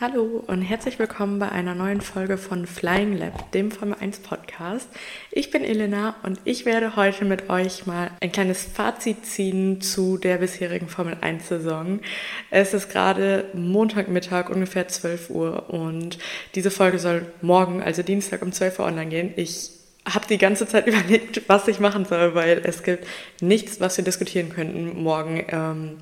Hallo und herzlich willkommen bei einer neuen Folge von Flying Lab, dem Formel 1 Podcast. Ich bin Elena und ich werde heute mit euch mal ein kleines Fazit ziehen zu der bisherigen Formel 1 Saison. Es ist gerade Montagmittag, ungefähr 12 Uhr und diese Folge soll morgen, also Dienstag um 12 Uhr online gehen. Ich habe die ganze Zeit überlegt, was ich machen soll, weil es gibt nichts, was wir diskutieren könnten morgen ähm,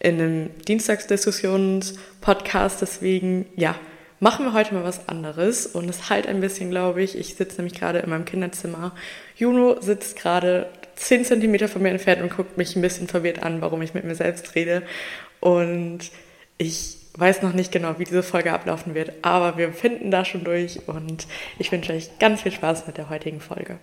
in einem Dienstagsdiskussions-Podcast. Deswegen, ja, machen wir heute mal was anderes. Und es halt ein bisschen, glaube ich. Ich sitze nämlich gerade in meinem Kinderzimmer. Juno sitzt gerade 10 Zentimeter von mir entfernt und guckt mich ein bisschen verwirrt an, warum ich mit mir selbst rede. Und ich weiß noch nicht genau, wie diese Folge ablaufen wird, aber wir finden da schon durch und ich wünsche euch ganz viel Spaß mit der heutigen Folge.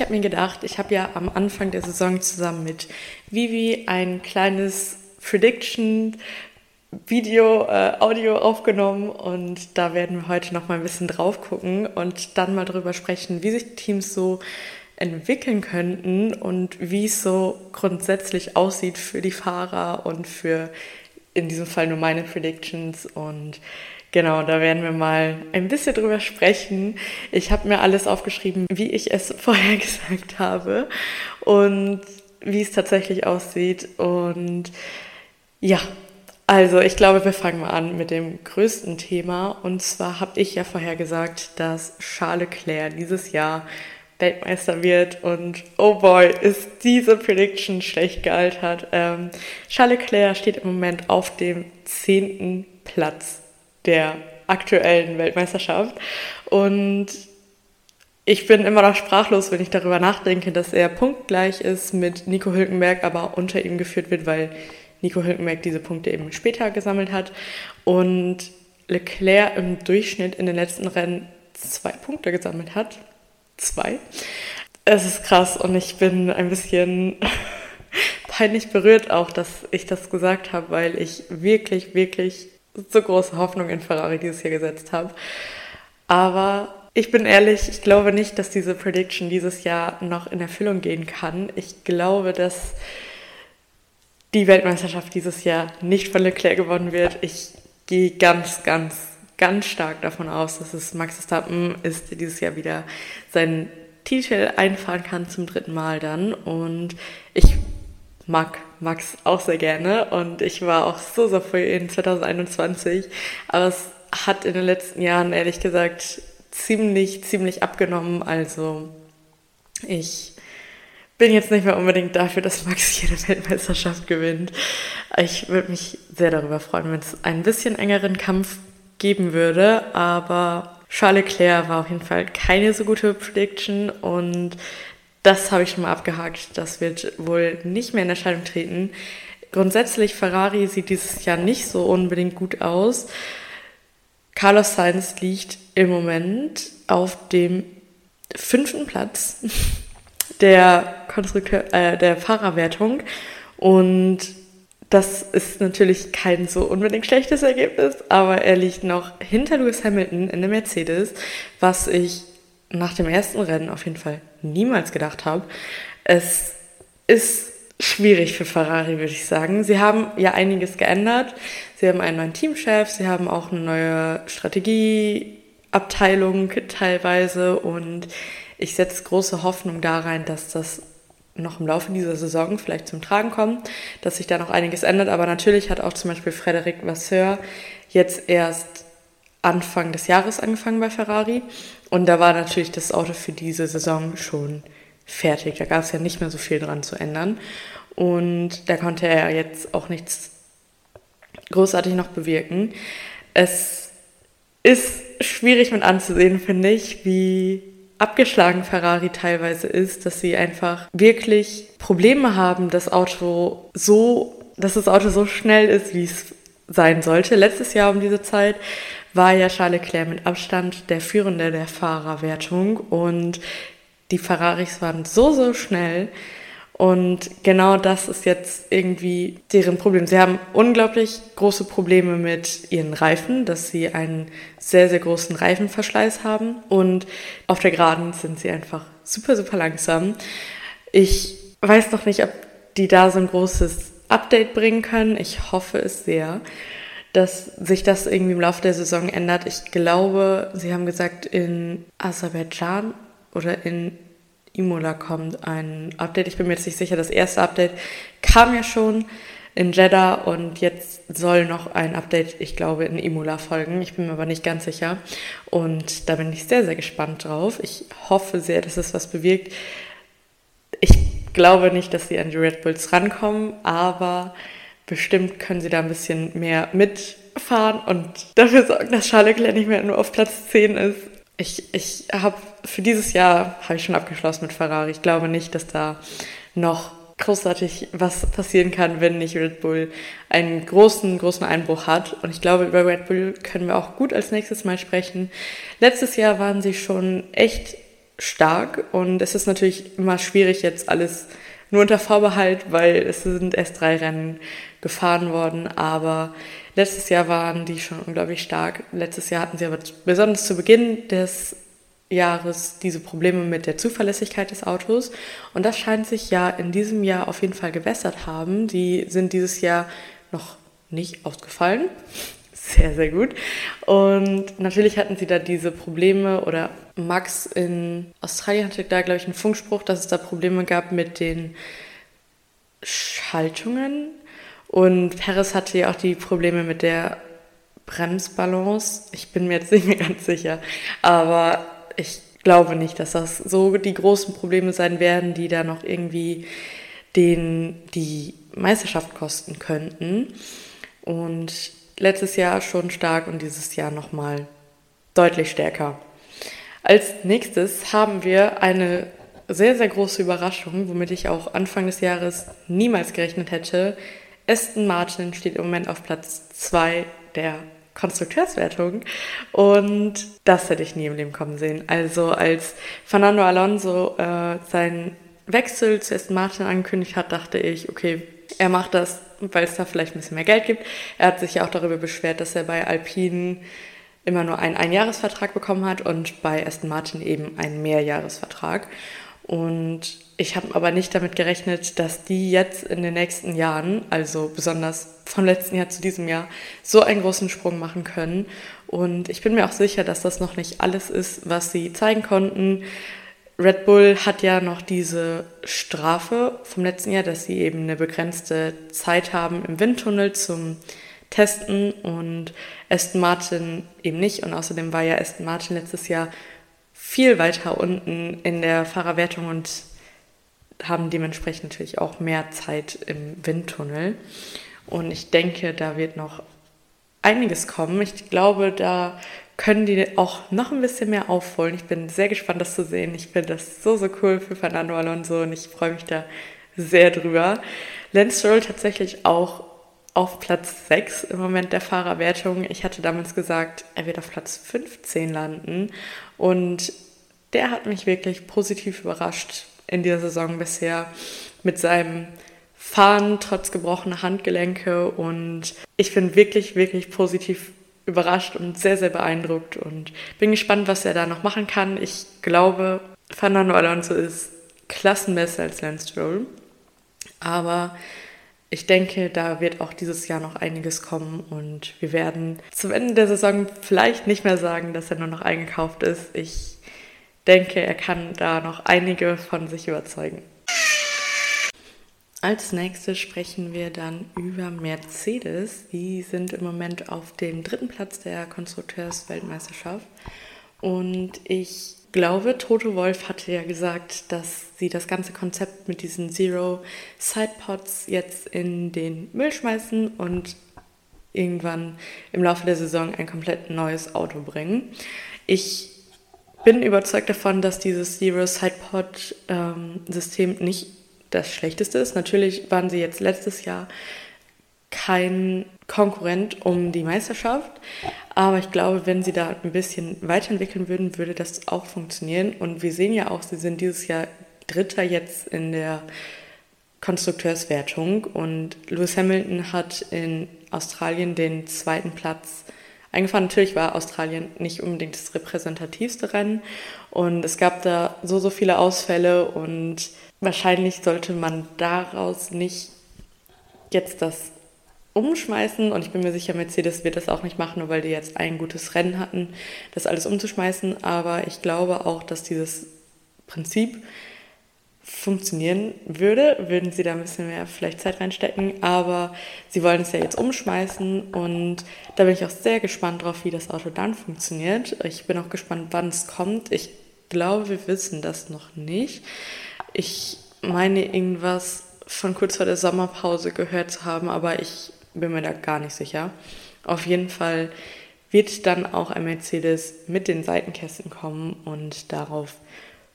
Ich habe mir gedacht, ich habe ja am Anfang der Saison zusammen mit Vivi ein kleines Prediction Video, äh, Audio aufgenommen und da werden wir heute noch mal ein bisschen drauf gucken und dann mal darüber sprechen, wie sich Teams so entwickeln könnten und wie es so grundsätzlich aussieht für die Fahrer und für in diesem Fall nur meine Predictions und Genau, da werden wir mal ein bisschen drüber sprechen. Ich habe mir alles aufgeschrieben, wie ich es vorher gesagt habe und wie es tatsächlich aussieht. Und ja, also ich glaube, wir fangen mal an mit dem größten Thema. Und zwar habe ich ja vorher gesagt, dass Charles Leclerc dieses Jahr Weltmeister wird. Und oh boy, ist diese Prediction schlecht gealtert. Ähm, Charles Leclerc steht im Moment auf dem zehnten Platz der aktuellen Weltmeisterschaft. Und ich bin immer noch sprachlos, wenn ich darüber nachdenke, dass er punktgleich ist mit Nico Hülkenberg, aber unter ihm geführt wird, weil Nico Hülkenberg diese Punkte eben später gesammelt hat. Und Leclerc im Durchschnitt in den letzten Rennen zwei Punkte gesammelt hat. Zwei. Es ist krass und ich bin ein bisschen peinlich berührt auch, dass ich das gesagt habe, weil ich wirklich, wirklich so große Hoffnung in Ferrari dieses Jahr gesetzt habe. Aber ich bin ehrlich, ich glaube nicht, dass diese Prediction dieses Jahr noch in Erfüllung gehen kann. Ich glaube, dass die Weltmeisterschaft dieses Jahr nicht von Leclerc gewonnen wird. Ich gehe ganz, ganz, ganz stark davon aus, dass es Max Verstappen ist, der dieses Jahr wieder seinen Titel einfahren kann zum dritten Mal dann. Und ich mag Max auch sehr gerne und ich war auch so, so für ihn 2021. Aber es hat in den letzten Jahren ehrlich gesagt ziemlich, ziemlich abgenommen. Also ich bin jetzt nicht mehr unbedingt dafür, dass Max jede Weltmeisterschaft gewinnt. Ich würde mich sehr darüber freuen, wenn es ein bisschen engeren Kampf geben würde, aber Charles Leclerc war auf jeden Fall keine so gute Prediction und das habe ich schon mal abgehakt. Das wird wohl nicht mehr in Erscheinung treten. Grundsätzlich, Ferrari sieht dieses Jahr nicht so unbedingt gut aus. Carlos Sainz liegt im Moment auf dem fünften Platz der, Konstrukteur, äh, der Fahrerwertung. Und das ist natürlich kein so unbedingt schlechtes Ergebnis, aber er liegt noch hinter Lewis Hamilton in der Mercedes, was ich nach dem ersten Rennen auf jeden Fall niemals gedacht habe. Es ist schwierig für Ferrari, würde ich sagen. Sie haben ja einiges geändert. Sie haben einen neuen Teamchef, sie haben auch eine neue Strategieabteilung teilweise und ich setze große Hoffnung da rein, dass das noch im Laufe dieser Saison vielleicht zum Tragen kommt, dass sich da noch einiges ändert. Aber natürlich hat auch zum Beispiel Frederic Vasseur jetzt erst Anfang des Jahres angefangen bei Ferrari und da war natürlich das Auto für diese Saison schon fertig. Da gab es ja nicht mehr so viel dran zu ändern. Und da konnte er jetzt auch nichts großartig noch bewirken. Es ist schwierig mit anzusehen, finde ich, wie abgeschlagen Ferrari teilweise ist, dass sie einfach wirklich Probleme haben, das Auto so, dass das Auto so schnell ist, wie es sein sollte. Letztes Jahr um diese Zeit war ja Charles Leclerc mit Abstand der Führende der Fahrerwertung und die Ferraris waren so, so schnell Und genau das ist jetzt irgendwie deren Problem. Sie haben unglaublich große Probleme mit ihren Reifen, dass sie einen sehr, sehr großen Reifenverschleiß haben. Und auf der Geraden sind sie einfach super, super langsam. Ich weiß noch nicht, ob die da so ein großes Update bringen können. Ich hoffe es sehr, dass sich das irgendwie im Laufe der Saison ändert. Ich glaube, Sie haben gesagt, in Aserbaidschan oder in Imola kommt ein Update. Ich bin mir jetzt nicht sicher. Das erste Update kam ja schon in Jeddah und jetzt soll noch ein Update, ich glaube, in Imola folgen. Ich bin mir aber nicht ganz sicher. Und da bin ich sehr, sehr gespannt drauf. Ich hoffe sehr, dass es was bewirkt. Ich glaube nicht, dass sie an die Red Bulls rankommen, aber bestimmt können sie da ein bisschen mehr mitfahren und dafür sorgen, dass Charles Leclerc nicht mehr nur auf Platz 10 ist. Ich, ich habe für dieses Jahr habe ich schon abgeschlossen mit Ferrari. Ich glaube nicht, dass da noch großartig was passieren kann, wenn nicht Red Bull einen großen, großen Einbruch hat. Und ich glaube, über Red Bull können wir auch gut als nächstes Mal sprechen. Letztes Jahr waren sie schon echt stark und es ist natürlich immer schwierig jetzt alles nur unter Vorbehalt, weil es sind erst drei Rennen gefahren worden, aber letztes Jahr waren die schon unglaublich stark. Letztes Jahr hatten sie aber besonders zu Beginn des Jahres diese Probleme mit der Zuverlässigkeit des Autos und das scheint sich ja in diesem Jahr auf jeden Fall gewässert haben. Die sind dieses Jahr noch nicht ausgefallen. Sehr, sehr gut. Und natürlich hatten sie da diese Probleme oder Max in Australien hatte da, glaube ich, einen Funkspruch, dass es da Probleme gab mit den Schaltungen. Und Perez hatte ja auch die Probleme mit der Bremsbalance. Ich bin mir jetzt nicht mehr ganz sicher. Aber ich glaube nicht, dass das so die großen Probleme sein werden, die da noch irgendwie den, die Meisterschaft kosten könnten. Und letztes Jahr schon stark und dieses Jahr nochmal deutlich stärker. Als nächstes haben wir eine sehr, sehr große Überraschung, womit ich auch Anfang des Jahres niemals gerechnet hätte. Aston Martin steht im Moment auf Platz 2 der Konstrukteurswertung und das hätte ich nie im Leben kommen sehen. Also als Fernando Alonso äh, seinen Wechsel zu Aston Martin angekündigt hat, dachte ich, okay, er macht das, weil es da vielleicht ein bisschen mehr Geld gibt. Er hat sich ja auch darüber beschwert, dass er bei Alpine immer nur einen Einjahresvertrag bekommen hat und bei Aston Martin eben einen Mehrjahresvertrag. Und ich habe aber nicht damit gerechnet, dass die jetzt in den nächsten Jahren, also besonders vom letzten Jahr zu diesem Jahr, so einen großen Sprung machen können. Und ich bin mir auch sicher, dass das noch nicht alles ist, was sie zeigen konnten. Red Bull hat ja noch diese Strafe vom letzten Jahr, dass sie eben eine begrenzte Zeit haben im Windtunnel zum Testen und Aston Martin eben nicht. Und außerdem war ja Aston Martin letztes Jahr viel weiter unten in der Fahrerwertung und haben dementsprechend natürlich auch mehr Zeit im Windtunnel. Und ich denke, da wird noch einiges kommen. Ich glaube, da können die auch noch ein bisschen mehr aufholen. Ich bin sehr gespannt, das zu sehen. Ich finde das so, so cool für Fernando Alonso und ich freue mich da sehr drüber. Lance Stroll tatsächlich auch auf Platz 6 im Moment der Fahrerwertung. Ich hatte damals gesagt, er wird auf Platz 15 landen und der hat mich wirklich positiv überrascht in dieser Saison bisher mit seinem Fahren trotz gebrochener Handgelenke und ich bin wirklich, wirklich positiv überrascht und sehr, sehr beeindruckt und bin gespannt, was er da noch machen kann. Ich glaube, Fernando Alonso ist klassenbesser als Lance Stroll, aber ich denke, da wird auch dieses Jahr noch einiges kommen und wir werden zum Ende der Saison vielleicht nicht mehr sagen, dass er nur noch eingekauft ist. Ich denke, er kann da noch einige von sich überzeugen. Als nächstes sprechen wir dann über Mercedes. Die sind im Moment auf dem dritten Platz der Konstrukteursweltmeisterschaft. Und ich glaube, Toto Wolf hatte ja gesagt, dass sie das ganze Konzept mit diesen Zero Sidepods jetzt in den Müll schmeißen und irgendwann im Laufe der Saison ein komplett neues Auto bringen. Ich bin überzeugt davon, dass dieses Zero Sidepod ähm, nicht das Schlechteste ist. Natürlich waren sie jetzt letztes Jahr kein Konkurrent um die Meisterschaft, aber ich glaube, wenn sie da ein bisschen weiterentwickeln würden, würde das auch funktionieren. Und wir sehen ja auch, sie sind dieses Jahr Dritter jetzt in der Konstrukteurswertung und Lewis Hamilton hat in Australien den zweiten Platz eingefahren. Natürlich war Australien nicht unbedingt das repräsentativste Rennen und es gab da so, so viele Ausfälle und wahrscheinlich sollte man daraus nicht jetzt das umschmeißen und ich bin mir sicher, Mercedes wird das auch nicht machen, nur weil die jetzt ein gutes Rennen hatten, das alles umzuschmeißen. Aber ich glaube auch, dass dieses Prinzip funktionieren würde, würden sie da ein bisschen mehr vielleicht Zeit reinstecken. Aber sie wollen es ja jetzt umschmeißen und da bin ich auch sehr gespannt drauf, wie das Auto dann funktioniert. Ich bin auch gespannt, wann es kommt. Ich glaube, wir wissen das noch nicht. Ich meine irgendwas von kurz vor der Sommerpause gehört zu haben, aber ich bin mir da gar nicht sicher. Auf jeden Fall wird dann auch ein Mercedes mit den Seitenkästen kommen und darauf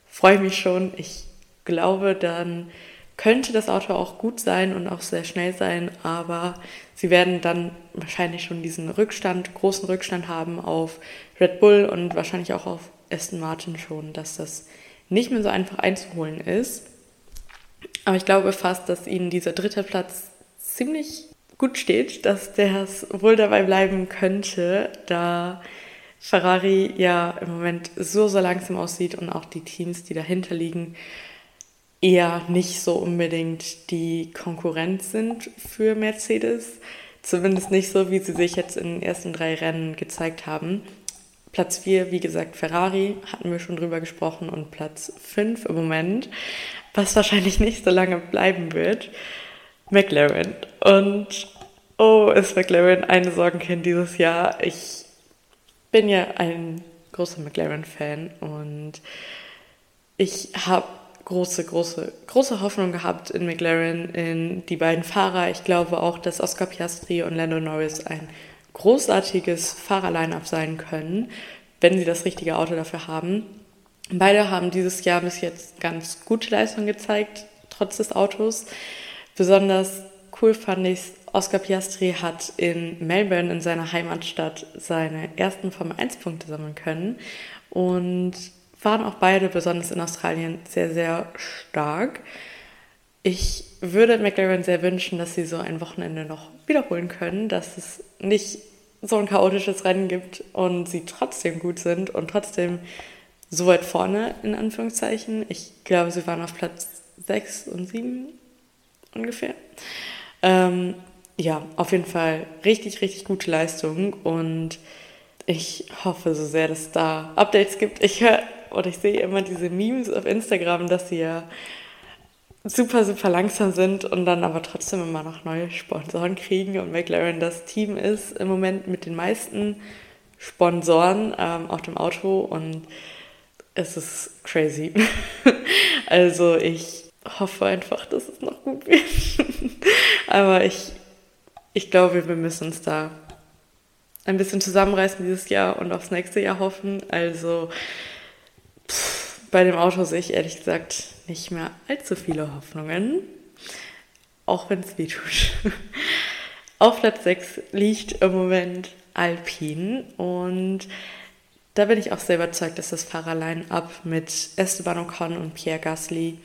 freue ich mich schon. Ich glaube, dann könnte das Auto auch gut sein und auch sehr schnell sein, aber sie werden dann wahrscheinlich schon diesen Rückstand, großen Rückstand haben auf Red Bull und wahrscheinlich auch auf Aston Martin schon, dass das nicht mehr so einfach einzuholen ist. Aber ich glaube fast, dass ihnen dieser dritte Platz ziemlich gut steht, dass der wohl dabei bleiben könnte, da Ferrari ja im Moment so, so langsam aussieht und auch die Teams, die dahinter liegen, eher nicht so unbedingt die Konkurrenz sind für Mercedes. Zumindest nicht so, wie sie sich jetzt in den ersten drei Rennen gezeigt haben. Platz 4, wie gesagt, Ferrari, hatten wir schon drüber gesprochen, und Platz 5 im Moment, was wahrscheinlich nicht so lange bleiben wird. McLaren. Und oh, ist McLaren eine Sorgenkind dieses Jahr. Ich bin ja ein großer McLaren-Fan und ich habe große, große, große Hoffnung gehabt in McLaren, in die beiden Fahrer. Ich glaube auch, dass Oscar Piastri und Lando Norris ein großartiges Fahrerline-up sein können, wenn sie das richtige Auto dafür haben. Beide haben dieses Jahr bis jetzt ganz gute Leistungen gezeigt, trotz des Autos. Besonders cool fand ich, Oscar Piastri hat in Melbourne, in seiner Heimatstadt, seine ersten Formel 1 Punkte sammeln können und waren auch beide, besonders in Australien, sehr, sehr stark. Ich würde McLaren sehr wünschen, dass sie so ein Wochenende noch wiederholen können, dass es nicht so ein chaotisches Rennen gibt und sie trotzdem gut sind und trotzdem so weit vorne, in Anführungszeichen. Ich glaube, sie waren auf Platz 6 und 7 ungefähr. Ähm, ja, auf jeden Fall richtig, richtig gute Leistung und ich hoffe so sehr, dass es da Updates gibt. Ich höre oder ich sehe immer diese Memes auf Instagram, dass sie ja super, super langsam sind und dann aber trotzdem immer noch neue Sponsoren kriegen und McLaren das Team ist im Moment mit den meisten Sponsoren ähm, auf dem Auto und es ist crazy. also ich hoffe einfach, dass es noch gut wird. Aber ich, ich glaube, wir müssen uns da ein bisschen zusammenreißen dieses Jahr und aufs nächste Jahr hoffen. Also pff, bei dem Auto sehe ich ehrlich gesagt nicht mehr allzu viele Hoffnungen. Auch wenn es weh tut. Auf Platz 6 liegt im Moment Alpine und da bin ich auch sehr überzeugt, dass das Fahrerline-Up mit Esteban Ocon und Pierre Gasly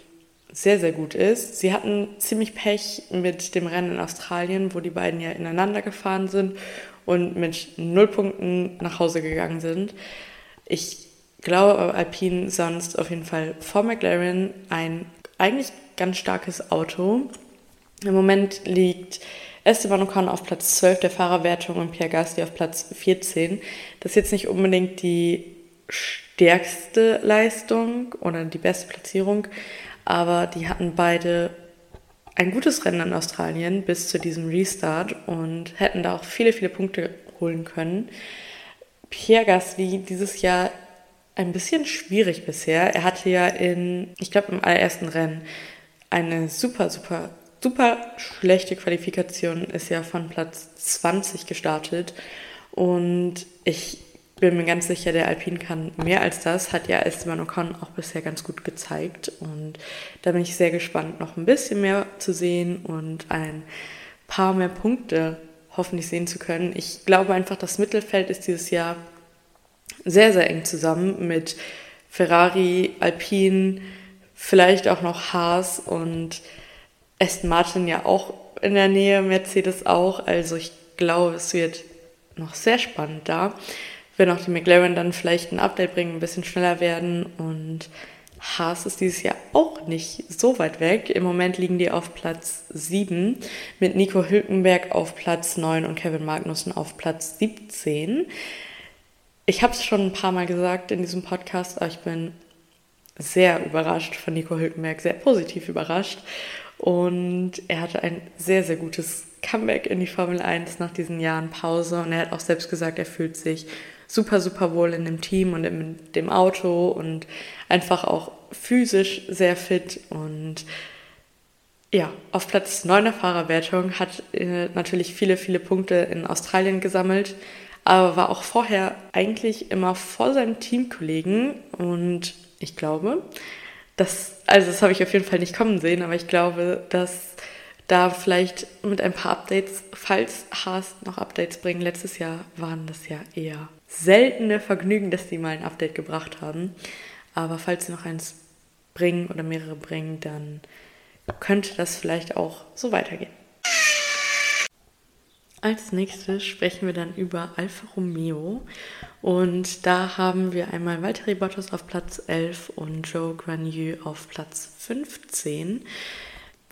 sehr, sehr gut ist. Sie hatten ziemlich Pech mit dem Rennen in Australien, wo die beiden ja ineinander gefahren sind und mit null Punkten nach Hause gegangen sind. Ich glaube, Alpine sonst auf jeden Fall vor McLaren ein eigentlich ganz starkes Auto. Im Moment liegt Esteban Ocon auf Platz 12 der Fahrerwertung und Pierre Gasly auf Platz 14. Das ist jetzt nicht unbedingt die stärkste Leistung oder die beste Platzierung, aber die hatten beide ein gutes Rennen in Australien bis zu diesem Restart und hätten da auch viele, viele Punkte holen können. Pierre Gasly dieses Jahr ein bisschen schwierig bisher. Er hatte ja in, ich glaube, im allerersten Rennen eine super, super, super schlechte Qualifikation, ist ja von Platz 20 gestartet. Und ich bin mir ganz sicher, der Alpin kann mehr als das, hat ja Esteban Ocon auch bisher ganz gut gezeigt. Und da bin ich sehr gespannt, noch ein bisschen mehr zu sehen und ein paar mehr Punkte hoffentlich sehen zu können. Ich glaube einfach, das Mittelfeld ist dieses Jahr sehr, sehr eng zusammen mit Ferrari, Alpine, vielleicht auch noch Haas und Aston Martin ja auch in der Nähe, Mercedes auch. Also ich glaube, es wird noch sehr spannend da. Wenn auch die McLaren dann vielleicht ein Update bringen, ein bisschen schneller werden. Und Haas ist dieses Jahr auch nicht so weit weg. Im Moment liegen die auf Platz 7 mit Nico Hülkenberg auf Platz 9 und Kevin Magnussen auf Platz 17. Ich habe es schon ein paar Mal gesagt in diesem Podcast, aber ich bin sehr überrascht von Nico Hülkenberg, sehr positiv überrascht. Und er hatte ein sehr, sehr gutes Comeback in die Formel 1 nach diesen Jahren Pause. Und er hat auch selbst gesagt, er fühlt sich super, super wohl in dem Team und in dem Auto und einfach auch physisch sehr fit. Und ja, auf Platz 9 der Fahrerwertung hat äh, natürlich viele, viele Punkte in Australien gesammelt, aber war auch vorher eigentlich immer vor seinem Teamkollegen und ich glaube, das, also das habe ich auf jeden Fall nicht kommen sehen, aber ich glaube, dass da vielleicht mit ein paar Updates, falls Haas noch Updates bringen, letztes Jahr waren das ja eher seltene Vergnügen, dass die mal ein Update gebracht haben. Aber falls sie noch eins bringen oder mehrere bringen, dann könnte das vielleicht auch so weitergehen. Als nächstes sprechen wir dann über Alfa Romeo und da haben wir einmal Valtteri Bottas auf Platz 11 und Joe Granier auf Platz 15.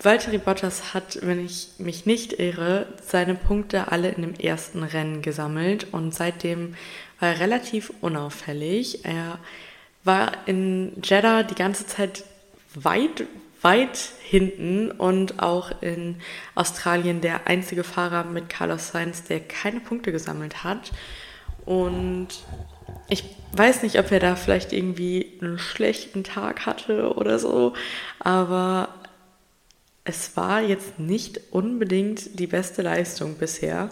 Valtteri Bottas hat, wenn ich mich nicht irre, seine Punkte alle in dem ersten Rennen gesammelt und seitdem war er relativ unauffällig. Er war in Jeddah die ganze Zeit weit, weit hinten und auch in Australien der einzige Fahrer mit Carlos Sainz, der keine Punkte gesammelt hat. Und ich weiß nicht, ob er da vielleicht irgendwie einen schlechten Tag hatte oder so, aber es war jetzt nicht unbedingt die beste Leistung bisher.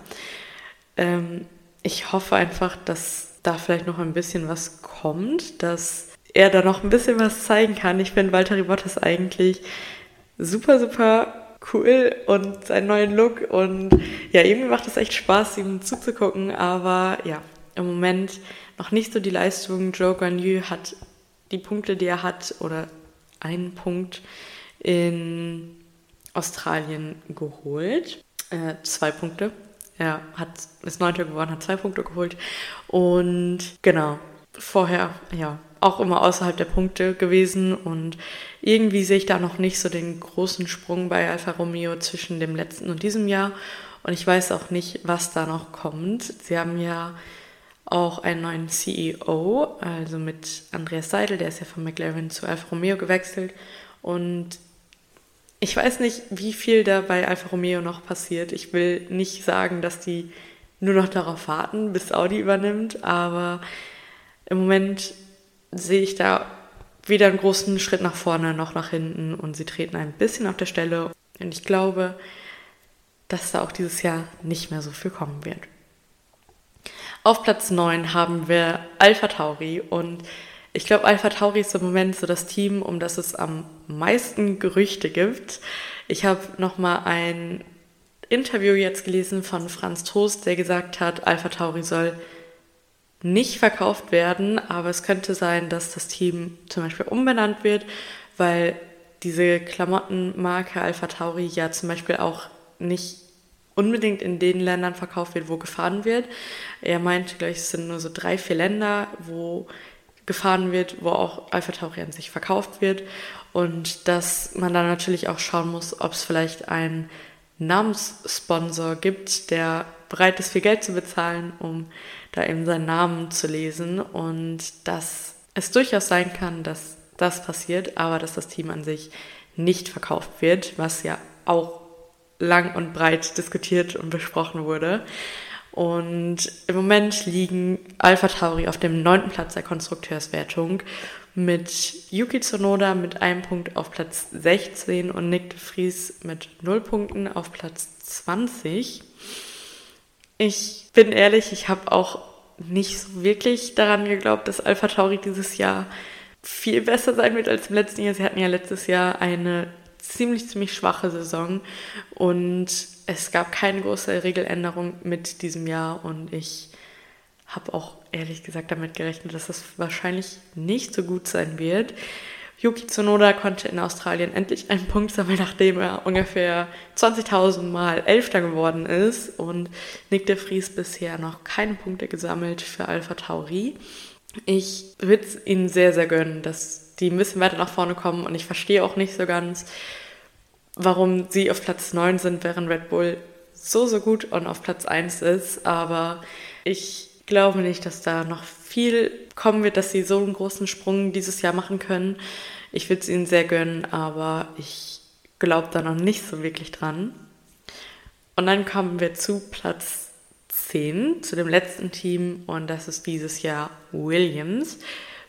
Ähm, ich hoffe einfach, dass da vielleicht noch ein bisschen was kommt, dass er da noch ein bisschen was zeigen kann. Ich finde Walter Bottas eigentlich super, super cool und seinen neuen Look und ja, irgendwie macht es echt Spaß, ihm zuzugucken, aber ja, im Moment noch nicht so die Leistung. Joe Garnier hat die Punkte, die er hat, oder einen Punkt in Australien geholt. Äh, zwei Punkte. Er hat, ist Neunter geworden, hat zwei Punkte geholt. Und genau, vorher, ja, auch immer außerhalb der Punkte gewesen und irgendwie sehe ich da noch nicht so den großen Sprung bei Alfa Romeo zwischen dem letzten und diesem Jahr und ich weiß auch nicht, was da noch kommt. Sie haben ja auch einen neuen CEO, also mit Andreas Seidel, der ist ja von McLaren zu Alfa Romeo gewechselt und ich weiß nicht, wie viel da bei Alfa Romeo noch passiert. Ich will nicht sagen, dass die nur noch darauf warten, bis Audi übernimmt, aber im Moment sehe ich da weder einen großen Schritt nach vorne noch nach hinten und sie treten ein bisschen auf der Stelle. Und ich glaube, dass da auch dieses Jahr nicht mehr so viel kommen wird. Auf Platz 9 haben wir Alpha Tauri und ich glaube, Alpha Tauri ist im Moment so das Team, um das es am meisten Gerüchte gibt. Ich habe nochmal ein Interview jetzt gelesen von Franz Toast, der gesagt hat, Alpha Tauri soll nicht verkauft werden, aber es könnte sein, dass das Team zum Beispiel umbenannt wird, weil diese Klamottenmarke Alpha Tauri ja zum Beispiel auch nicht unbedingt in den Ländern verkauft wird, wo gefahren wird. Er meinte gleich, es sind nur so drei, vier Länder, wo gefahren wird, wo auch Alpha Tauri an sich verkauft wird und dass man dann natürlich auch schauen muss, ob es vielleicht einen Namenssponsor gibt, der bereit ist, viel Geld zu bezahlen, um da eben seinen Namen zu lesen und dass es durchaus sein kann, dass das passiert, aber dass das Team an sich nicht verkauft wird, was ja auch lang und breit diskutiert und besprochen wurde. Und im Moment liegen Alpha Tauri auf dem neunten Platz der Konstrukteurswertung mit Yuki Tsunoda mit einem Punkt auf Platz 16 und Nick de Vries mit null Punkten auf Platz 20. Ich bin ehrlich, ich habe auch nicht so wirklich daran geglaubt, dass Alpha Tauri dieses Jahr viel besser sein wird als im letzten Jahr. Sie hatten ja letztes Jahr eine ziemlich, ziemlich schwache Saison und es gab keine große Regeländerung mit diesem Jahr und ich habe auch ehrlich gesagt damit gerechnet, dass das wahrscheinlich nicht so gut sein wird. Yuki Tsunoda konnte in Australien endlich einen Punkt sammeln, nachdem er ungefähr 20.000 Mal Elfter geworden ist. Und Nick de Vries bisher noch keine Punkte gesammelt für Alpha Tauri. Ich würde es ihnen sehr, sehr gönnen, dass die ein bisschen weiter nach vorne kommen. Und ich verstehe auch nicht so ganz, warum sie auf Platz 9 sind, während Red Bull so, so gut und auf Platz 1 ist. Aber ich glaube nicht, dass da noch viel kommen wird, dass sie so einen großen Sprung dieses Jahr machen können. Ich würde es ihnen sehr gönnen, aber ich glaube da noch nicht so wirklich dran. Und dann kommen wir zu Platz 10, zu dem letzten Team und das ist dieses Jahr Williams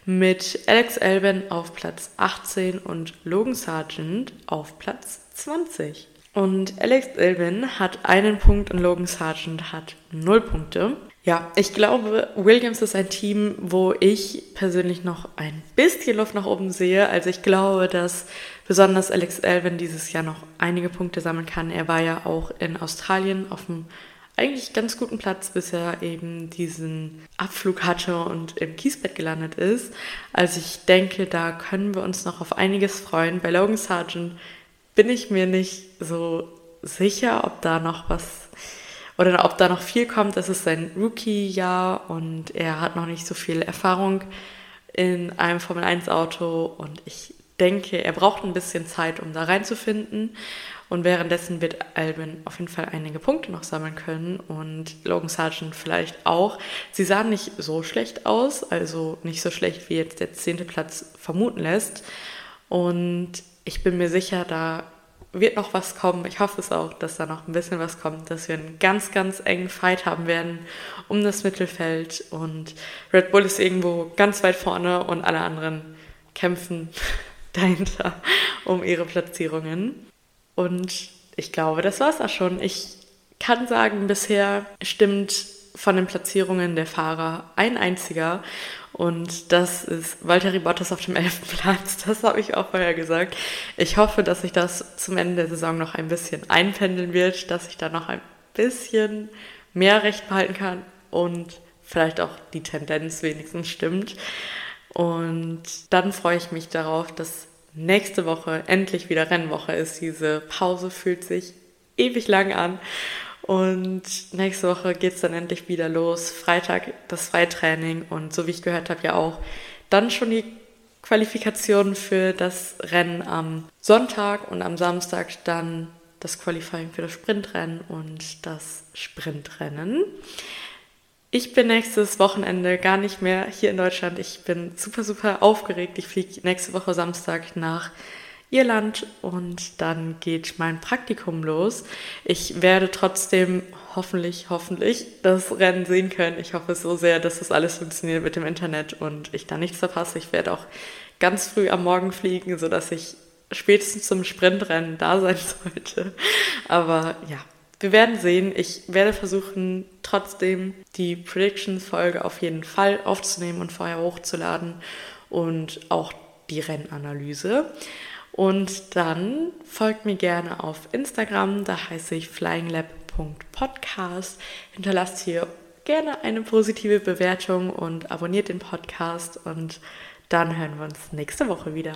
mit Alex Albin auf Platz 18 und Logan Sargent auf Platz 20. Und Alex Albin hat einen Punkt und Logan Sargent hat null Punkte. Ja, ich glaube, Williams ist ein Team, wo ich persönlich noch ein bisschen Luft nach oben sehe. Also ich glaube, dass besonders Alex Elvin dieses Jahr noch einige Punkte sammeln kann. Er war ja auch in Australien auf einem eigentlich ganz guten Platz, bis er eben diesen Abflug hatte und im Kiesbett gelandet ist. Also ich denke, da können wir uns noch auf einiges freuen. Bei Logan Sargent bin ich mir nicht so sicher, ob da noch was oder ob da noch viel kommt. Das ist sein Rookie-Jahr und er hat noch nicht so viel Erfahrung in einem Formel-1-Auto und ich denke, er braucht ein bisschen Zeit, um da reinzufinden. Und währenddessen wird Albin auf jeden Fall einige Punkte noch sammeln können und Logan Sargent vielleicht auch. Sie sahen nicht so schlecht aus, also nicht so schlecht, wie jetzt der zehnte Platz vermuten lässt. Und ich bin mir sicher, da wird noch was kommen. Ich hoffe es auch, dass da noch ein bisschen was kommt, dass wir einen ganz, ganz engen Fight haben werden um das Mittelfeld. Und Red Bull ist irgendwo ganz weit vorne und alle anderen kämpfen dahinter um ihre Platzierungen. Und ich glaube, das war es auch schon. Ich kann sagen, bisher stimmt von den Platzierungen der Fahrer ein einziger. Und das ist Valtteri Bottas auf dem 11. Platz. Das habe ich auch vorher gesagt. Ich hoffe, dass sich das zum Ende der Saison noch ein bisschen einpendeln wird, dass ich da noch ein bisschen mehr Recht behalten kann und vielleicht auch die Tendenz wenigstens stimmt. Und dann freue ich mich darauf, dass nächste Woche endlich wieder Rennwoche ist. Diese Pause fühlt sich ewig lang an. Und nächste Woche geht es dann endlich wieder los. Freitag das Freitraining und so wie ich gehört habe, ja auch dann schon die Qualifikation für das Rennen am Sonntag und am Samstag dann das Qualifying für das Sprintrennen und das Sprintrennen. Ich bin nächstes Wochenende gar nicht mehr hier in Deutschland. Ich bin super, super aufgeregt. Ich fliege nächste Woche Samstag nach Irland und dann geht mein Praktikum los. Ich werde trotzdem hoffentlich, hoffentlich das Rennen sehen können. Ich hoffe so sehr, dass das alles funktioniert mit dem Internet und ich da nichts verpasse. Ich werde auch ganz früh am Morgen fliegen, sodass ich spätestens zum Sprintrennen da sein sollte. Aber ja, wir werden sehen. Ich werde versuchen, trotzdem die Predictions-Folge auf jeden Fall aufzunehmen und vorher hochzuladen und auch die Rennanalyse. Und dann folgt mir gerne auf Instagram, da heiße ich flyinglab.podcast. Hinterlasst hier gerne eine positive Bewertung und abonniert den Podcast und dann hören wir uns nächste Woche wieder.